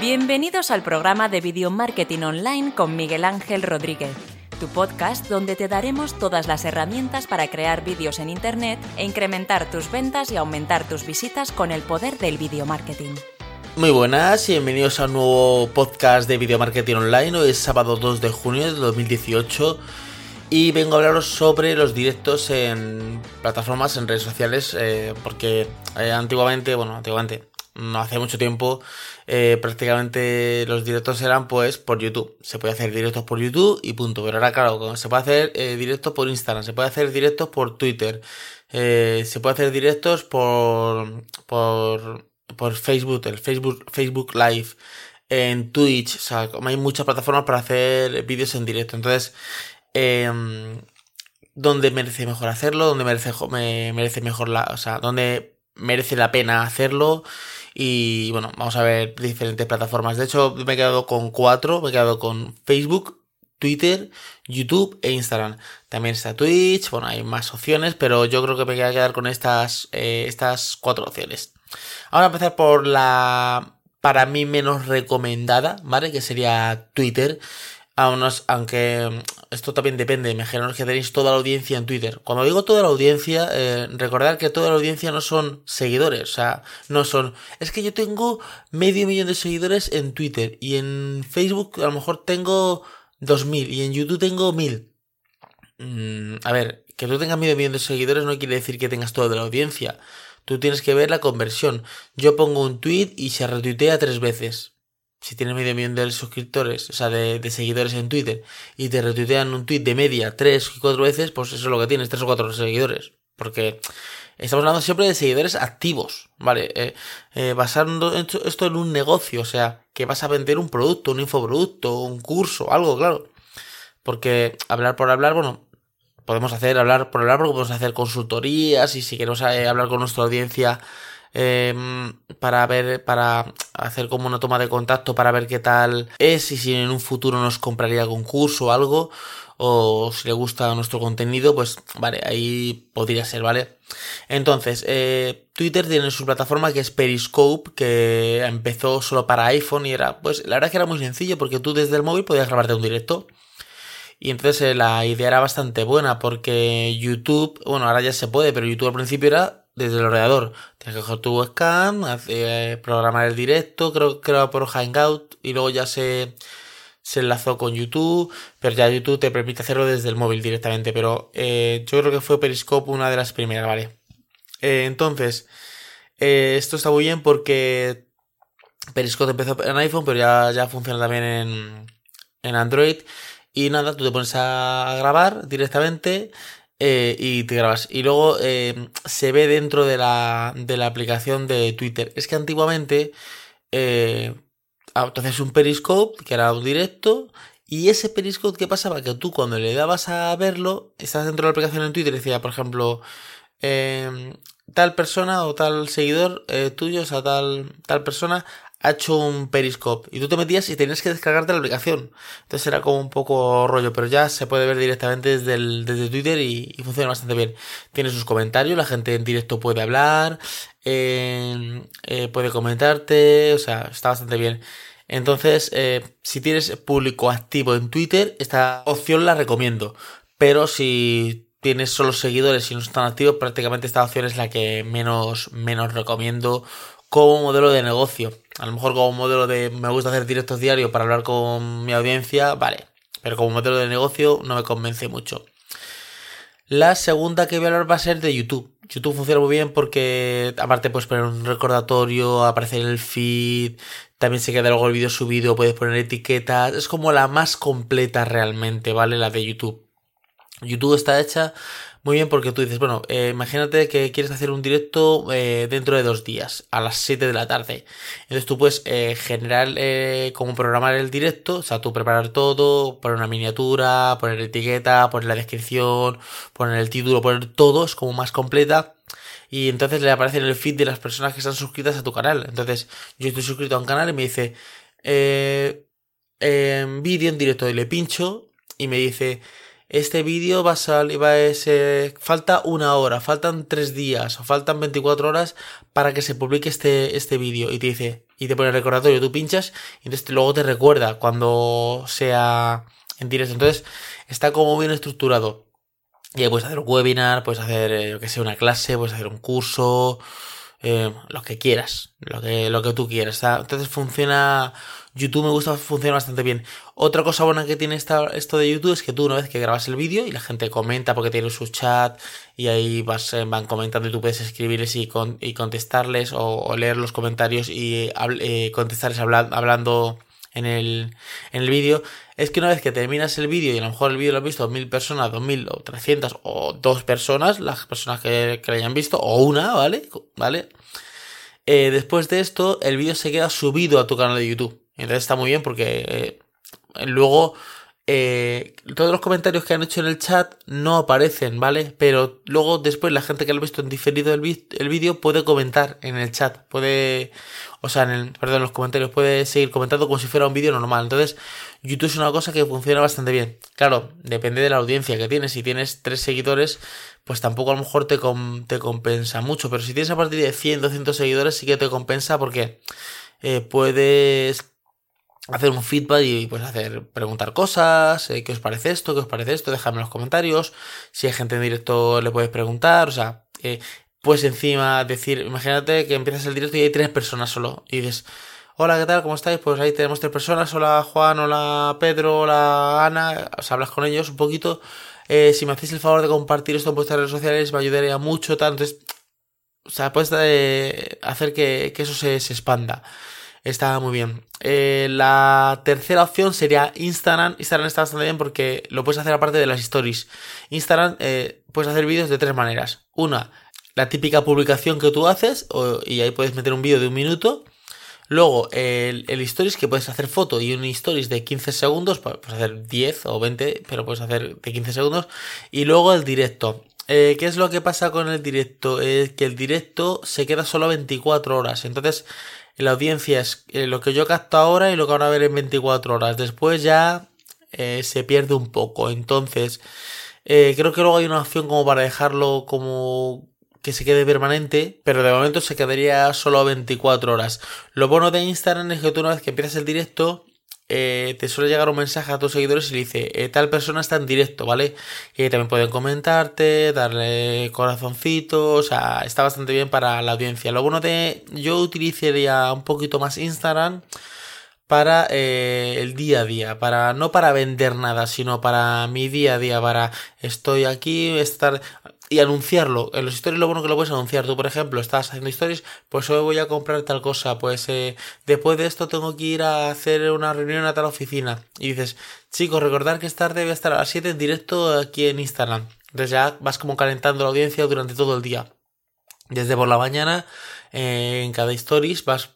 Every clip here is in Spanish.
Bienvenidos al programa de Video Marketing Online con Miguel Ángel Rodríguez, tu podcast donde te daremos todas las herramientas para crear vídeos en Internet e incrementar tus ventas y aumentar tus visitas con el poder del video marketing. Muy buenas y bienvenidos a un nuevo podcast de Video Marketing Online. Hoy es sábado 2 de junio de 2018 y vengo a hablaros sobre los directos en plataformas, en redes sociales, eh, porque eh, antiguamente, bueno, antiguamente, hace mucho tiempo, eh, prácticamente los directos eran pues por YouTube. Se puede hacer directos por YouTube y punto. Pero ahora, claro, se puede hacer eh, directos por Instagram, se puede hacer directos por Twitter, eh, se puede hacer directos por, por, por Facebook, el Facebook, Facebook Live, en Twitch. O sea, hay muchas plataformas para hacer vídeos en directo. Entonces, eh, ¿dónde merece mejor hacerlo? ¿Dónde merece, me, merece mejor la, o sea, dónde merece la pena hacerlo? Y bueno, vamos a ver diferentes plataformas. De hecho, me he quedado con cuatro. Me he quedado con Facebook, Twitter, YouTube e Instagram. También está Twitch. Bueno, hay más opciones, pero yo creo que me voy a quedar con estas, eh, estas cuatro opciones. Ahora empezar por la para mí menos recomendada, ¿vale? Que sería Twitter aunque mm, esto también depende, imaginaos que tenéis toda la audiencia en Twitter. Cuando digo toda la audiencia, eh, recordad que toda la audiencia no son seguidores, o sea, no son... Es que yo tengo medio millón de seguidores en Twitter y en Facebook a lo mejor tengo 2000 y en YouTube tengo 1000. Mm, a ver, que tú tengas medio millón de seguidores no quiere decir que tengas toda la audiencia. Tú tienes que ver la conversión. Yo pongo un tweet y se retuitea tres veces si tienes medio millón de suscriptores, o sea, de, seguidores en Twitter, y te retuitean un tweet de media tres y cuatro veces, pues eso es lo que tienes, tres o cuatro seguidores. Porque estamos hablando siempre de seguidores activos, ¿vale? Eh, eh, basando esto, en un negocio, o sea, que vas a vender un producto, un infoproducto, un curso, algo, claro. Porque hablar por hablar, bueno, podemos hacer hablar por hablar, porque podemos hacer consultorías y si queremos eh, hablar con nuestra audiencia Em, para ver, para hacer como una toma de contacto para ver qué tal es y si en un futuro nos compraría algún curso o algo o si le gusta nuestro contenido, pues vale, ahí podría ser, ¿vale? Entonces, eh, Twitter tiene su plataforma que es Periscope, que empezó solo para iPhone y era, pues la verdad que era muy sencillo porque tú desde el móvil podías grabarte un directo. Y entonces eh, la idea era bastante buena porque YouTube, bueno, ahora ya se puede, pero YouTube al principio era desde el ordenador. Tienes que coger tu webcam, hacer, programar el directo, creo que era por Hangout y luego ya se, se enlazó con YouTube, pero ya YouTube te permite hacerlo desde el móvil directamente, pero eh, yo creo que fue Periscope una de las primeras, ¿vale? Eh, entonces, eh, esto está muy bien porque Periscope empezó en iPhone, pero ya, ya funciona también en, en Android. Y nada, tú te pones a grabar directamente eh, y te grabas. Y luego eh, se ve dentro de la, de la aplicación de Twitter. Es que antiguamente eh, entonces un periscope, que era un directo, y ese periscope, ¿qué pasaba? Que tú cuando le dabas a verlo, estás dentro de la aplicación en Twitter decía, por ejemplo, em, tal persona o tal seguidor eh, tuyo, o sea, tal, tal persona ha hecho un Periscope y tú te metías y tenías que descargarte la aplicación. Entonces era como un poco rollo, pero ya se puede ver directamente desde, desde Twitter y, funciona bastante bien. Tiene sus comentarios, la gente en directo puede hablar, eh, puede comentarte, o sea, está bastante bien. Entonces, eh, si tienes público activo en Twitter, esta opción la recomiendo. Pero si tienes solo seguidores y no están activos, prácticamente esta opción es la que menos, menos recomiendo como modelo de negocio. A lo mejor como modelo de me gusta hacer directos diarios para hablar con mi audiencia, vale. Pero como modelo de negocio no me convence mucho. La segunda que voy a hablar va a ser de YouTube. YouTube funciona muy bien porque aparte puedes poner un recordatorio, aparecer en el feed, también se queda luego el vídeo subido, puedes poner etiquetas. Es como la más completa realmente, ¿vale? La de YouTube. YouTube está hecha muy bien, porque tú dices, bueno, eh, imagínate que quieres hacer un directo eh, dentro de dos días, a las 7 de la tarde. Entonces tú puedes eh, generar, como programar el directo, o sea, tú preparar todo, poner una miniatura, poner etiqueta, poner la descripción, poner el título, poner todo, es como más completa. Y entonces le aparece en el feed de las personas que están suscritas a tu canal. Entonces yo estoy suscrito a un canal y me dice, eh, vídeo en directo y le pincho y me dice, este vídeo va a salir, va a ser, falta una hora, faltan tres días o faltan 24 horas para que se publique este, este vídeo y te dice, y te pone el recordatorio, tú pinchas y entonces luego te recuerda cuando sea en directo. Entonces está como bien estructurado. Y puedes hacer un webinar, puedes hacer, eh, yo que sé, una clase, puedes hacer un curso, eh, lo que quieras, lo que, lo que tú quieras. Entonces funciona, YouTube me gusta, funciona bastante bien. Otra cosa buena que tiene esta, esto de YouTube es que tú una vez que grabas el vídeo y la gente comenta porque tiene su chat y ahí vas, eh, van comentando y tú puedes escribirles y, y contestarles o, leer los comentarios y eh, contestarles hablando en el, en el vídeo, es que una vez que terminas el vídeo y a lo mejor el vídeo lo han visto mil personas, dos mil o trescientas o dos personas, las personas que, que lo hayan visto, o una, ¿vale? ¿Vale? Eh, después de esto, el vídeo se queda subido a tu canal de YouTube. Entonces está muy bien porque eh, luego eh, todos los comentarios que han hecho en el chat no aparecen, ¿vale? Pero luego después la gente que lo ha visto en diferido el, vídeo puede comentar en el chat, puede, o sea, en el, perdón, en los comentarios puede seguir comentando como si fuera un vídeo normal. Entonces, YouTube es una cosa que funciona bastante bien. Claro, depende de la audiencia que tienes. Si tienes tres seguidores, pues tampoco a lo mejor te, te compensa mucho. Pero si tienes a partir de 100, 200 seguidores, sí que te compensa porque eh, puedes hacer un feedback y pues hacer preguntar cosas, eh, qué os parece esto, qué os parece esto, dejadme en los comentarios, si hay gente en directo le puedes preguntar, o sea, eh, pues encima decir, imagínate que empiezas el directo y hay tres personas solo y dices, hola, ¿qué tal? ¿Cómo estáis? Pues ahí tenemos tres personas, hola Juan, hola Pedro, hola Ana, o sea, hablas con ellos un poquito, eh, si me hacéis el favor de compartir esto en vuestras redes sociales me ayudaría mucho, tal, entonces, o sea, puedes hacer que, eso se, se expanda. Está muy bien. Eh, la tercera opción sería Instagram. Instagram está bastante bien porque lo puedes hacer aparte de las stories. Instagram eh, puedes hacer vídeos de tres maneras. Una, la típica publicación que tú haces y ahí puedes meter un vídeo de un minuto. Luego, el, el, stories que puedes hacer foto y un stories de 15 segundos, puedes hacer 10 o 20, pero puedes hacer de 15 segundos. Y luego el directo. Eh, ¿Qué es lo que pasa con el directo? Es que el directo se queda solo 24 horas. Entonces, la audiencia es eh, lo que yo capto ahora y lo que van a ver en 24 horas. Después ya eh, se pierde un poco. Entonces, eh, creo que luego hay una opción como para dejarlo como que se quede permanente, pero de momento se quedaría solo 24 horas. Lo bueno de Instagram es que tú una vez que empiezas el directo, eh, te suele llegar un mensaje a tus seguidores y le dice, eh, tal persona está en directo, ¿vale? Y también pueden comentarte, darle corazoncitos, o sea, está bastante bien para la audiencia. Lo bueno de, yo utilizaría un poquito más Instagram para eh, el día a día, para no para vender nada, sino para mi día a día, para estoy aquí, estar y anunciarlo. En los stories lo bueno que lo puedes anunciar. Tú, por ejemplo, estás haciendo stories, pues hoy voy a comprar tal cosa, pues eh, después de esto tengo que ir a hacer una reunión a tal oficina. Y dices, chicos, recordar que esta tarde voy a estar a las 7 en directo aquí en Instagram. Entonces ya vas como calentando la audiencia durante todo el día. Desde por la mañana eh, en cada stories vas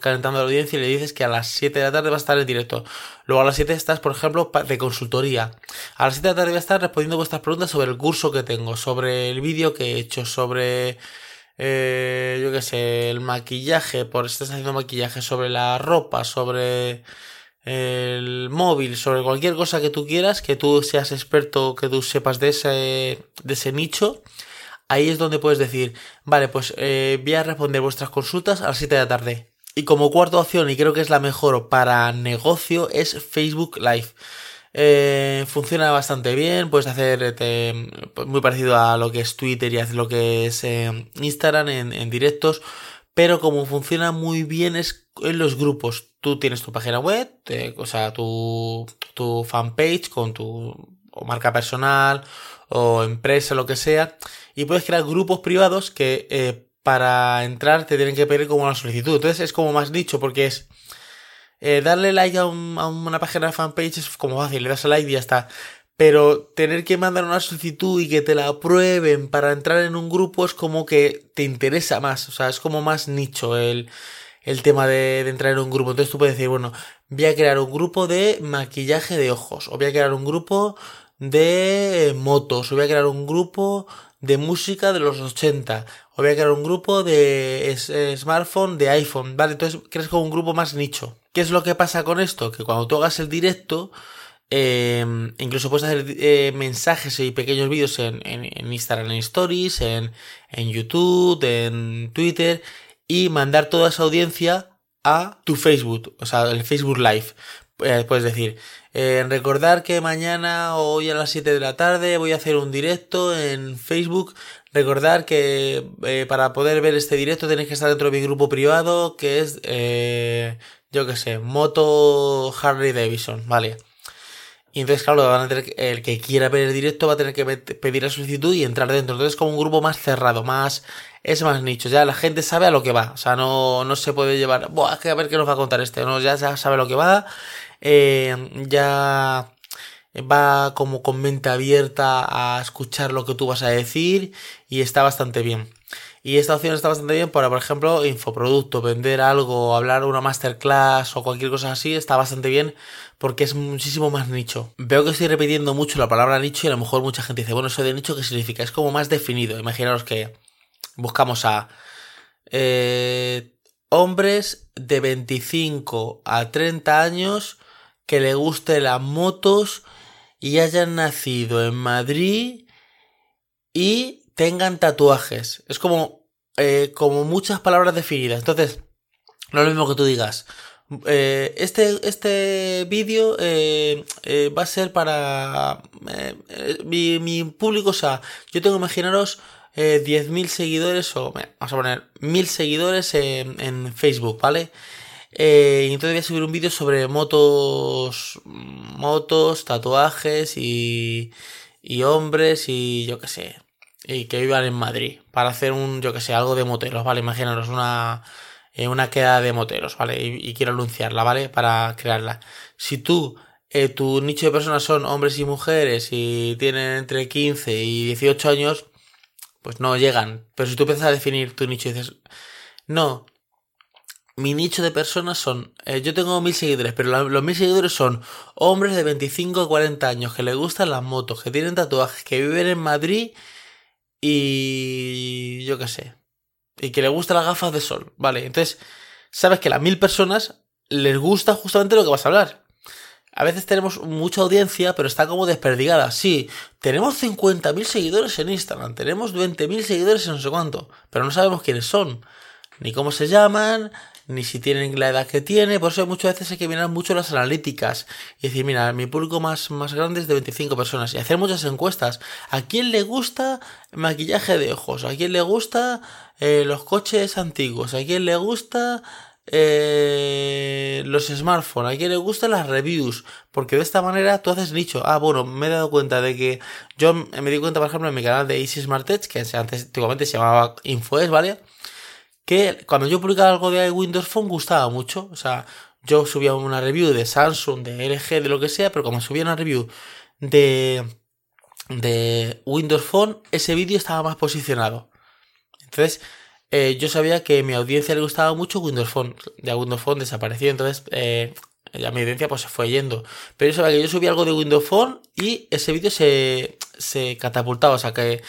calentando la audiencia y le dices que a las 7 de la tarde va a estar en directo. Luego a las 7 estás, por ejemplo, de consultoría. A las 7 de la tarde voy a estar respondiendo vuestras preguntas sobre el curso que tengo, sobre el vídeo que he hecho, sobre... Eh, yo qué sé, el maquillaje, por si estás haciendo maquillaje, sobre la ropa, sobre el móvil, sobre cualquier cosa que tú quieras, que tú seas experto, que tú sepas de ese, de ese nicho, ahí es donde puedes decir, vale, pues eh, voy a responder vuestras consultas a las 7 de la tarde. Y como cuarta opción, y creo que es la mejor para negocio, es Facebook Live. Eh, funciona bastante bien, puedes hacer este, muy parecido a lo que es Twitter y a lo que es eh, Instagram en, directos, pero como funciona muy bien es en los grupos. Tú tienes tu página web, o sea, tu, tu fanpage con tu marca personal o empresa, lo que sea, y puedes crear grupos privados que eh, para entrar te tienen que pedir como una solicitud. Entonces es como más dicho porque es eh, darle like a, una página fanpage es como fácil, le das a like y ya está. Pero tener que mandar una solicitud y que te la aprueben para entrar en un grupo es como que te interesa más. O sea, es como más nicho el, el tema de, de, entrar en un grupo. Entonces tú puedes decir, bueno, voy a crear un grupo de maquillaje de ojos. O voy a crear un grupo de motos, o voy a crear un grupo de música de los 80, o voy a crear un grupo de smartphone, de iPhone, ¿vale? Entonces crees como un grupo más nicho. ¿Qué es lo que pasa con esto? Que cuando tú hagas el directo, Em, incluso puedes hacer eh, mensajes y pequeños vídeos en, en, Instagram, en Stories, en, en YouTube, en Twitter y mandar toda esa audiencia a tu Facebook, o sea, el Facebook Live. Eh, puedes decir, eh, recordar que mañana o hoy a las 7 de la tarde voy a hacer un directo en Facebook. Recordar que eh, para poder ver este directo tenéis que estar dentro de mi grupo privado que es, yo que sé, Moto Harley Davidson, ¿vale? Y entonces, claro, van a tener, el que quiera ver el directo va a tener que pedir la solicitud y entrar dentro. Entonces, como un grupo más cerrado, más. Es más nicho. Ya la gente sabe a lo que va. O sea, no, no se puede llevar. Buah, que a ver qué nos va a contar este. No, ya, ya sabe lo que va. Eh, ya va como con mente abierta a escuchar lo que tú vas a decir. Y está bastante bien. Y esta opción está bastante bien para, por ejemplo, infoproducto, vender algo, hablar una masterclass o cualquier cosa así, está bastante bien porque es muchísimo más nicho. Veo que estoy repitiendo mucho la palabra nicho y a lo mejor mucha gente dice, bueno, eso de nicho, ¿qué significa? Es como más definido. Imaginaros que buscamos a eh, hombres de 25 a 30 años que le gusten las motos y hayan nacido en Madrid y tengan tatuajes. Es como, eh, como muchas palabras definidas. Entonces, no es lo mismo que tú digas. Eh, este este vídeo eh, va a ser para mi, mi, público. O sea, yo tengo, imaginaros, 10.000 seguidores o vamos a poner 1.000 seguidores en, en, Facebook, ¿vale? y entonces voy a subir un vídeo sobre motos, motos, tatuajes y, y hombres y yo qué sé, y que vivan en Madrid para hacer un, yo que sé, algo de moteros, ¿vale? Imaginaros una, eh, una queda de moteros, ¿vale? Y, quiero anunciarla, ¿vale? Para crearla. Si tú, eh, tu nicho de personas son hombres y mujeres y tienen entre 15 y 18 años, pues no llegan. Pero si tú empiezas a definir tu nicho y dices, no, mi nicho de personas son, eh, yo tengo mil seguidores, pero los mil seguidores son hombres de 25 a 40 años que les gustan las motos, que tienen tatuajes, que viven en Madrid y yo qué sé. Y que le gustan las gafas de sol. Vale, entonces sabes que a las mil personas les gusta justamente lo que vas a hablar. A veces tenemos mucha audiencia, pero está como desperdigada. Sí, tenemos 50.000 seguidores en Instagram, tenemos 20.000 seguidores en no sé cuánto, pero no sabemos quiénes son, ni cómo se llaman, ni si tienen la edad que tiene, por eso muchas veces hay que mirar mucho las analíticas y decir, mira, mi público más, más grande es de 25 personas y hacer muchas encuestas. ¿A quién le gusta maquillaje de ojos? ¿A quién le gusta eh, los coches antiguos? ¿A quién le gusta eh, los smartphones? ¿A quién le gustan las reviews? Porque de esta manera tú haces nicho. Ah, bueno, me he dado cuenta de que yo me di cuenta, por ejemplo, en mi canal de Easy Smart que antes antiguamente se llamaba Infoes, ¿vale? Que cuando yo publicaba algo de Windows Phone gustaba mucho. O sea, yo subía una review de Samsung, de LG, de lo que sea, pero como subía una review de, de Windows Phone, ese vídeo estaba más posicionado. Entonces, eh, yo sabía que a mi audiencia le gustaba mucho Windows Phone. Ya Windows Phone desapareció, entonces eh, ya mi audiencia pues se fue yendo. Pero yo sabía que yo subía algo de Windows Phone y ese vídeo se, se catapultaba. O sea que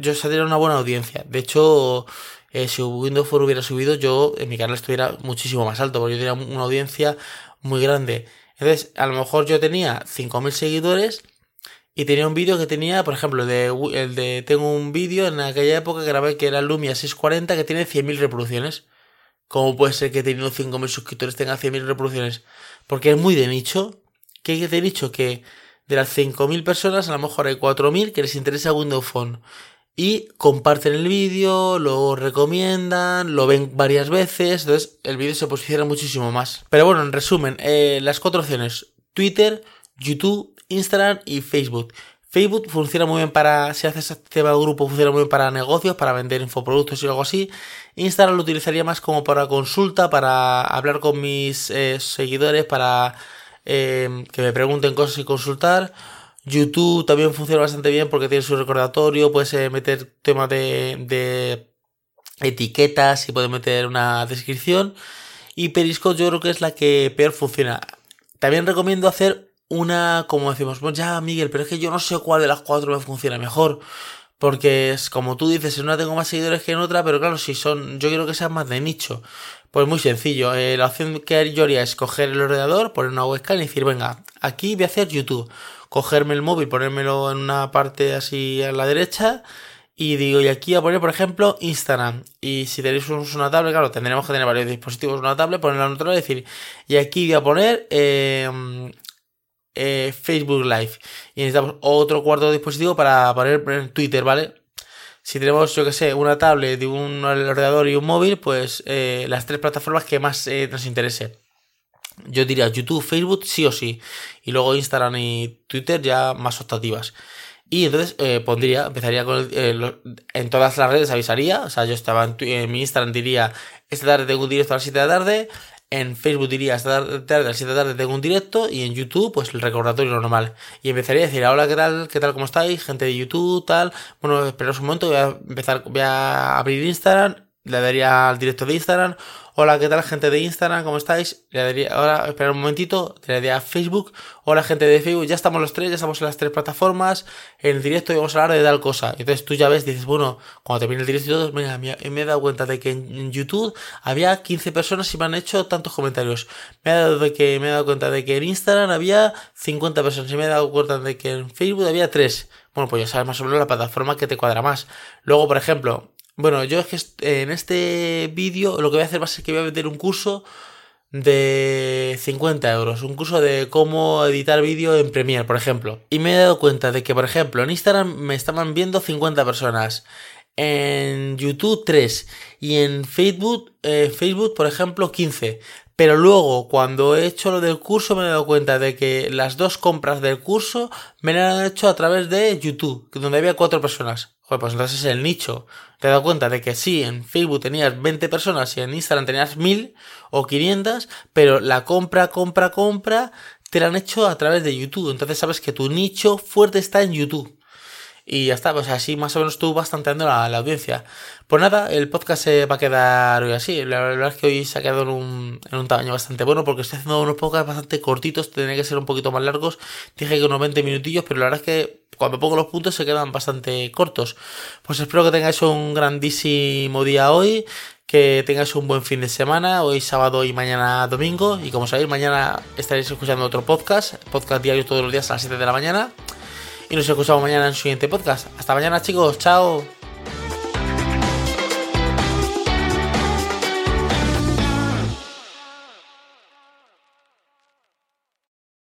yo sabía una buena audiencia. De hecho, eh, si Windows Phone hubiera subido, yo en mi canal estuviera muchísimo más alto, porque yo tenía una audiencia muy grande. Entonces, a lo mejor yo tenía 5.000 seguidores y tenía un vídeo que tenía, por ejemplo, de, el de tengo un vídeo en aquella época que grabé que era Lumia 640 que tiene 100.000 reproducciones. ¿Cómo puede ser que teniendo 5.000 suscriptores tenga 100.000 reproducciones? Porque es muy de nicho. ¿Qué es de nicho? Que de las 5.000 personas a lo mejor hay 4.000 que les interesa Windows Phone y comparten el vídeo, lo recomiendan, lo ven varias veces, entonces el vídeo se posiciona muchísimo más. Pero bueno, en resumen, eh, las cuatro opciones, Twitter, YouTube, Instagram y Facebook. Facebook funciona muy bien para, si haces este tema de grupo, funciona muy bien para negocios, para vender infoproductos y algo así. Instagram lo utilizaría más como para consulta, para hablar con mis eh, seguidores, para eh, que me pregunten cosas y consultar. YouTube también funciona bastante bien porque tiene su recordatorio, puedes eh, meter temas de, de etiquetas y puedes meter una descripción. Y Periscope yo creo que es la que peor funciona. También recomiendo hacer una, como decimos, pues ya Miguel, pero es que yo no sé cuál de las cuatro me funciona mejor. Porque es como tú dices, en una tengo más seguidores que en otra, pero claro, si son, yo quiero que sean más de nicho. Pues muy sencillo, eh, la opción que yo haría es coger el ordenador, poner una webcam y decir, venga, aquí voy a hacer YouTube. Cogerme el móvil, ponérmelo en una parte así a la derecha y digo, y aquí voy a poner, por ejemplo, Instagram. Y si tenéis una tablet, claro, tendremos que tener varios dispositivos, una tablet, ponerla en otro y decir, y aquí voy a poner eh, eh, Facebook Live. Y necesitamos otro cuarto dispositivo para poner Twitter, ¿vale? Si tenemos, yo que sé, una tablet, un ordenador y un móvil, pues eh, las tres plataformas que más nos interese. Yo diría YouTube, Facebook, sí o sí. Y luego Instagram y Twitter ya más optativas. Y entonces eh, pondría, empezaría con eh, en todas las redes avisaría, o sea, yo estaba en, mi Instagram diría, esta tarde tengo un directo a las 7 de la tarde, en Facebook diría, esta tarde, a las 7 de la tarde tengo un directo, y en YouTube, pues el recordatorio normal. Y empezaría a decir, hola, ¿qué tal? ¿Qué tal? ¿Cómo estáis? Gente de YouTube, tal. Bueno, esperaos un momento, voy a empezar, voy a abrir Instagram, le daría al directo de Instagram, Hola, ¿qué tal gente de Instagram? ¿Cómo estáis? Le daría, ahora, espera un momentito, le daría a Facebook. Hola gente de Facebook, ya estamos los tres, ya estamos en las tres plataformas, en el directo vamos a hablar de tal cosa. Entonces tú ya ves, dices, bueno, cuando termine el directo y todo, mira, me, he dado cuenta de que en YouTube había 15 personas y me han hecho tantos comentarios. Me he dado, de que, me he dado cuenta de que en Instagram había 50 personas y me he dado cuenta de que en Facebook había 3. Bueno, pues ya sabes más o menos la plataforma que te cuadra más. Luego, por ejemplo, bueno, yo es que en este vídeo lo que voy a hacer va a ser que voy a meter un curso de 50 euros, un curso de cómo editar vídeo en Premiere, por ejemplo. Y me he dado cuenta de que, por ejemplo, en Instagram me estaban viendo 50 personas, en YouTube 3 y en Facebook, eh, Facebook, por ejemplo, 15. Pero luego, cuando he hecho lo del curso, me he dado cuenta de que las dos compras del curso me las han hecho a través de YouTube, donde había cuatro personas. Joder, pues entonces es el nicho. Te dado cuenta de que sí, en Facebook tenías 20 personas y en Instagram tenías 1000 o 500, pero la compra, compra, compra te la han hecho a través de YouTube. Entonces sabes que tu nicho fuerte está en YouTube. Y ya está, pues así más o menos tú vas tanteando la, audiencia. Pues nada, el podcast se va a quedar hoy así. La verdad es que hoy se ha quedado en un, en un tamaño bastante bueno porque estoy haciendo unos podcasts bastante cortitos, tendría que ser un poquito más largos. Dije que unos 20 minutillos, pero la verdad es que cuando pongo los puntos se quedan bastante cortos. Pues espero que tengáis un grandísimo día hoy que tengáis un buen fin de semana, hoy sábado y mañana domingo. Y como sabéis, mañana estaréis escuchando otro podcast, podcast diario todos los días a las 7 de la mañana. Y nos escuchamos mañana en el siguiente podcast. Hasta mañana chicos, chao.